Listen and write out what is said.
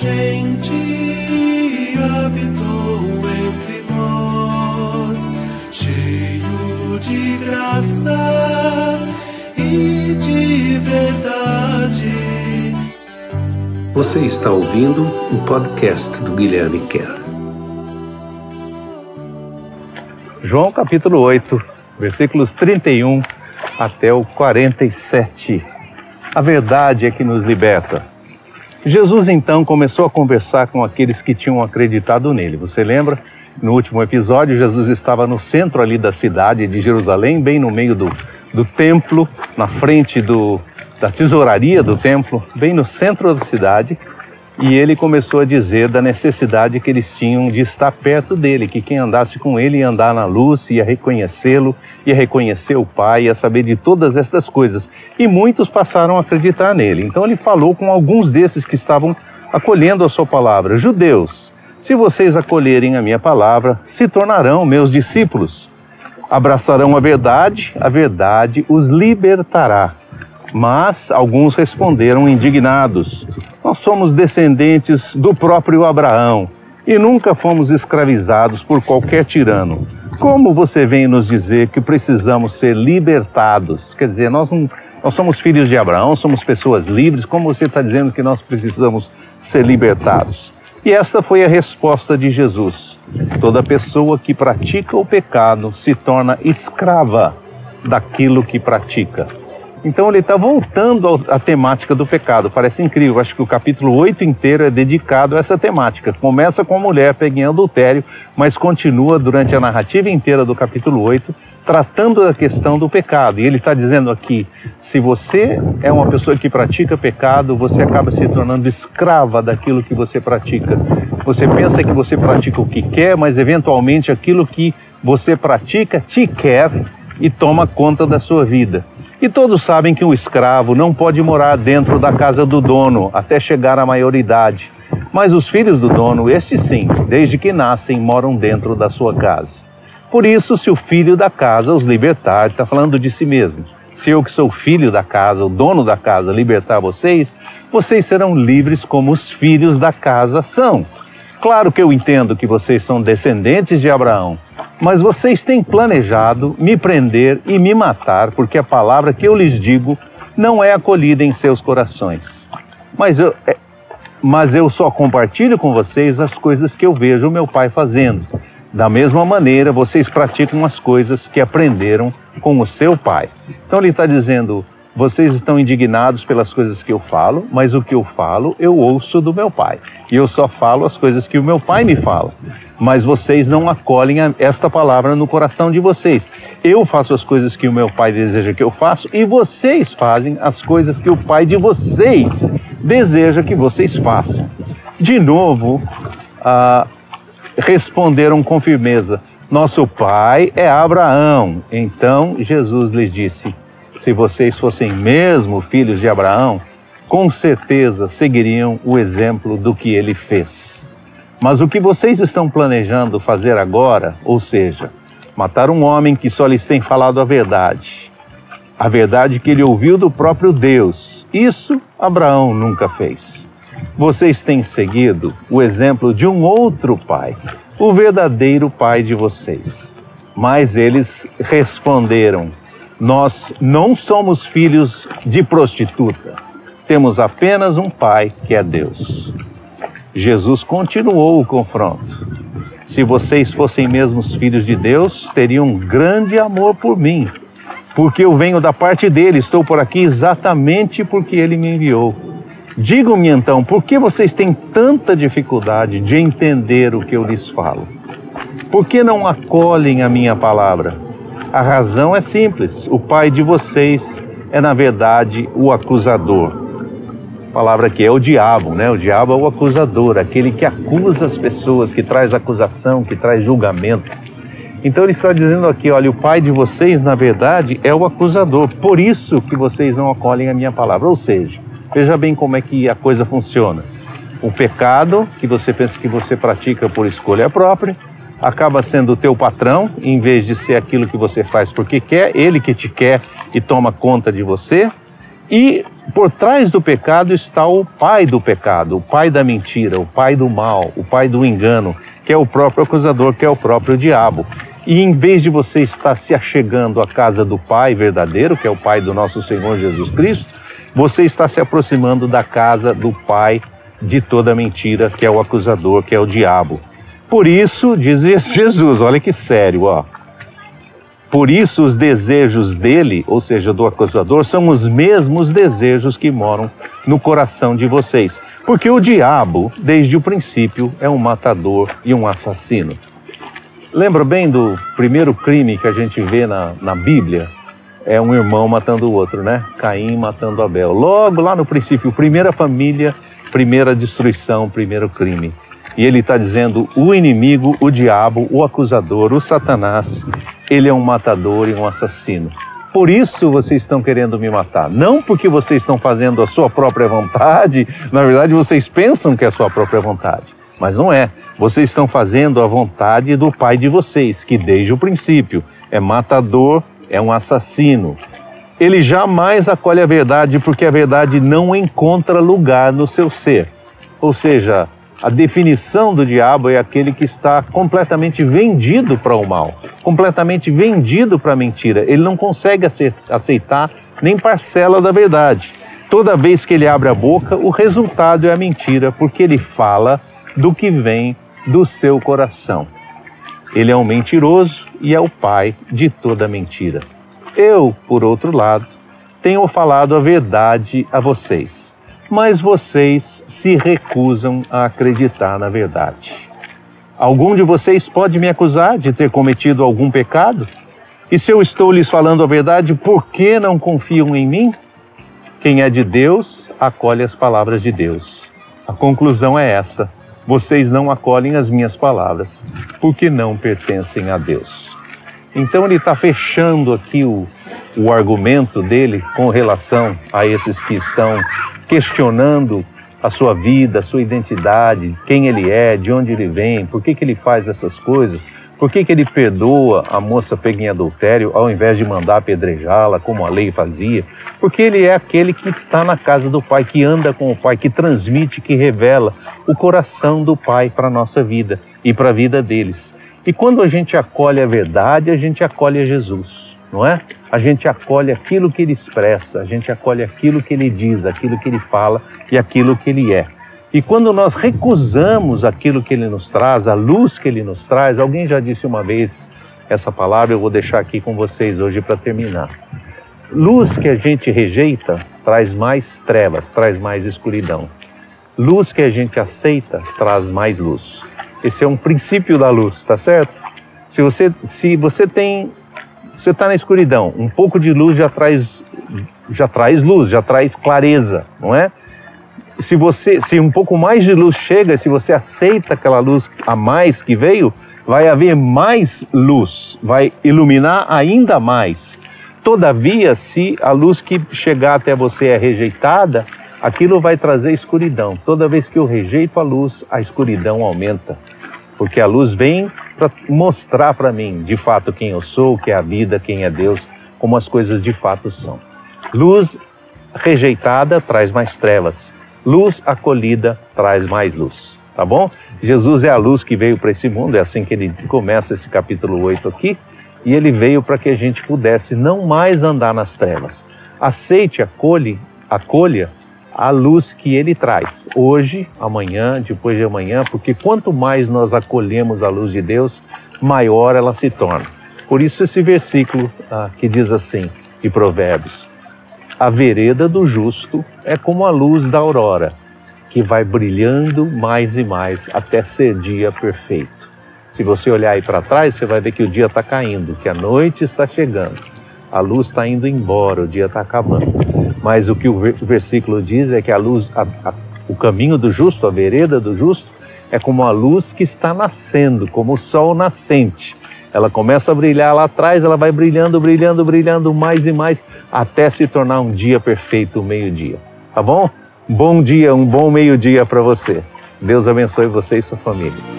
gente habitou entre nós, cheio de graça e de verdade. Você está ouvindo o podcast do Guilherme Kerr. João capítulo 8, versículos 31 até o 47. A verdade é que nos liberta. Jesus então começou a conversar com aqueles que tinham acreditado nele. Você lembra? No último episódio, Jesus estava no centro ali da cidade de Jerusalém, bem no meio do, do templo, na frente do, da tesouraria do templo, bem no centro da cidade e ele começou a dizer da necessidade que eles tinham de estar perto dele, que quem andasse com ele ia andar na luz, ia reconhecê-lo, ia reconhecer o Pai, ia saber de todas essas coisas. E muitos passaram a acreditar nele. Então ele falou com alguns desses que estavam acolhendo a sua palavra: Judeus, se vocês acolherem a minha palavra, se tornarão meus discípulos. Abraçarão a verdade, a verdade os libertará. Mas alguns responderam indignados: Nós somos descendentes do próprio Abraão e nunca fomos escravizados por qualquer tirano. Como você vem nos dizer que precisamos ser libertados? Quer dizer, nós, não, nós somos filhos de Abraão, somos pessoas livres, como você está dizendo que nós precisamos ser libertados? E essa foi a resposta de Jesus. Toda pessoa que pratica o pecado se torna escrava daquilo que pratica. Então ele está voltando à temática do pecado. Parece incrível. Acho que o capítulo 8 inteiro é dedicado a essa temática. Começa com a mulher pega em adultério, mas continua durante a narrativa inteira do capítulo 8 tratando da questão do pecado. E ele está dizendo aqui: se você é uma pessoa que pratica pecado, você acaba se tornando escrava daquilo que você pratica. Você pensa que você pratica o que quer, mas eventualmente aquilo que você pratica te quer e toma conta da sua vida. E todos sabem que um escravo não pode morar dentro da casa do dono até chegar à maioridade. Mas os filhos do dono, estes sim, desde que nascem, moram dentro da sua casa. Por isso, se o filho da casa os libertar, está falando de si mesmo. Se eu que sou filho da casa, o dono da casa, libertar vocês, vocês serão livres como os filhos da casa são. Claro que eu entendo que vocês são descendentes de Abraão, mas vocês têm planejado me prender e me matar, porque a palavra que eu lhes digo não é acolhida em seus corações. Mas eu, é, mas eu só compartilho com vocês as coisas que eu vejo meu pai fazendo. Da mesma maneira, vocês praticam as coisas que aprenderam com o seu pai. Então ele está dizendo: vocês estão indignados pelas coisas que eu falo, mas o que eu falo eu ouço do meu pai. E eu só falo as coisas que o meu pai me fala. Mas vocês não acolhem esta palavra no coração de vocês. Eu faço as coisas que o meu pai deseja que eu faça e vocês fazem as coisas que o pai de vocês deseja que vocês façam. De novo, ah, responderam com firmeza: Nosso pai é Abraão. Então Jesus lhes disse: se vocês fossem mesmo filhos de Abraão, com certeza seguiriam o exemplo do que ele fez. Mas o que vocês estão planejando fazer agora, ou seja, matar um homem que só lhes tem falado a verdade, a verdade que ele ouviu do próprio Deus, isso Abraão nunca fez. Vocês têm seguido o exemplo de um outro pai, o verdadeiro pai de vocês. Mas eles responderam: nós não somos filhos de prostituta. Temos apenas um pai que é Deus. Jesus continuou o confronto. Se vocês fossem mesmo filhos de Deus, teriam um grande amor por mim, porque eu venho da parte dele, estou por aqui exatamente porque ele me enviou. Digam-me então, por que vocês têm tanta dificuldade de entender o que eu lhes falo? Por que não acolhem a minha palavra? A razão é simples: o pai de vocês é, na verdade, o acusador. A palavra que é o diabo, né? O diabo é o acusador, aquele que acusa as pessoas, que traz acusação, que traz julgamento. Então ele está dizendo aqui, olha, o pai de vocês, na verdade, é o acusador. Por isso que vocês não acolhem a minha palavra. Ou seja, veja bem como é que a coisa funciona. O pecado que você pensa que você pratica por escolha própria, acaba sendo o teu patrão, em vez de ser aquilo que você faz porque quer, ele que te quer e toma conta de você. E por trás do pecado está o pai do pecado, o pai da mentira, o pai do mal, o pai do engano, que é o próprio acusador, que é o próprio diabo. E em vez de você estar se achegando à casa do Pai verdadeiro, que é o Pai do nosso Senhor Jesus Cristo, você está se aproximando da casa do Pai de toda mentira, que é o acusador, que é o diabo. Por isso, diz Jesus, olha que sério, ó. Por isso, os desejos dele, ou seja, do acusador, são os mesmos desejos que moram no coração de vocês. Porque o diabo, desde o princípio, é um matador e um assassino. Lembra bem do primeiro crime que a gente vê na, na Bíblia? É um irmão matando o outro, né? Caim matando Abel. Logo lá no princípio, primeira família, primeira destruição, primeiro crime. E ele está dizendo: o inimigo, o diabo, o acusador, o Satanás, ele é um matador e um assassino. Por isso vocês estão querendo me matar. Não porque vocês estão fazendo a sua própria vontade, na verdade vocês pensam que é a sua própria vontade, mas não é. Vocês estão fazendo a vontade do pai de vocês, que desde o princípio é matador, é um assassino. Ele jamais acolhe a verdade porque a verdade não encontra lugar no seu ser. Ou seja, a definição do diabo é aquele que está completamente vendido para o mal, completamente vendido para a mentira. Ele não consegue aceitar nem parcela da verdade. Toda vez que ele abre a boca, o resultado é a mentira, porque ele fala do que vem do seu coração. Ele é um mentiroso e é o pai de toda mentira. Eu, por outro lado, tenho falado a verdade a vocês mas vocês se recusam a acreditar na verdade. Algum de vocês pode me acusar de ter cometido algum pecado? E se eu estou lhes falando a verdade, por que não confiam em mim? Quem é de Deus, acolhe as palavras de Deus. A conclusão é essa: vocês não acolhem as minhas palavras, porque não pertencem a Deus. Então ele está fechando aqui o, o argumento dele com relação a esses que estão questionando a sua vida, a sua identidade, quem ele é, de onde ele vem, por que, que ele faz essas coisas, por que, que ele perdoa a moça pega em adultério ao invés de mandar apedrejá-la, como a lei fazia? Porque ele é aquele que está na casa do Pai, que anda com o Pai, que transmite, que revela o coração do Pai para a nossa vida e para a vida deles. E quando a gente acolhe a verdade, a gente acolhe a Jesus, não é? a gente acolhe aquilo que ele expressa, a gente acolhe aquilo que ele diz, aquilo que ele fala e aquilo que ele é. E quando nós recusamos aquilo que ele nos traz, a luz que ele nos traz, alguém já disse uma vez essa palavra, eu vou deixar aqui com vocês hoje para terminar. Luz que a gente rejeita traz mais trevas, traz mais escuridão. Luz que a gente aceita traz mais luz. Esse é um princípio da luz, tá certo? Se você, se você tem você está na escuridão, um pouco de luz já traz, já traz luz, já traz clareza, não é? Se você, se um pouco mais de luz chega, se você aceita aquela luz a mais que veio, vai haver mais luz, vai iluminar ainda mais. Todavia, se a luz que chegar até você é rejeitada, aquilo vai trazer escuridão. Toda vez que eu rejeito a luz, a escuridão aumenta porque a luz vem para mostrar para mim de fato quem eu sou, o que é a vida, quem é Deus, como as coisas de fato são. Luz rejeitada traz mais trevas, luz acolhida traz mais luz, tá bom? Jesus é a luz que veio para esse mundo, é assim que ele começa esse capítulo 8 aqui, e ele veio para que a gente pudesse não mais andar nas trevas. Aceite, acolhe, acolha a luz que ele traz, hoje, amanhã, depois de amanhã, porque quanto mais nós acolhemos a luz de Deus, maior ela se torna. Por isso, esse versículo ah, que diz assim, de Provérbios: A vereda do justo é como a luz da aurora, que vai brilhando mais e mais até ser dia perfeito. Se você olhar aí para trás, você vai ver que o dia está caindo, que a noite está chegando, a luz está indo embora, o dia está acabando. Mas o que o versículo diz é que a luz, a, a, o caminho do justo, a vereda do justo, é como a luz que está nascendo, como o sol nascente. Ela começa a brilhar lá atrás, ela vai brilhando, brilhando, brilhando mais e mais, até se tornar um dia perfeito, o meio-dia. Tá bom? Bom dia, um bom meio-dia para você. Deus abençoe você e sua família.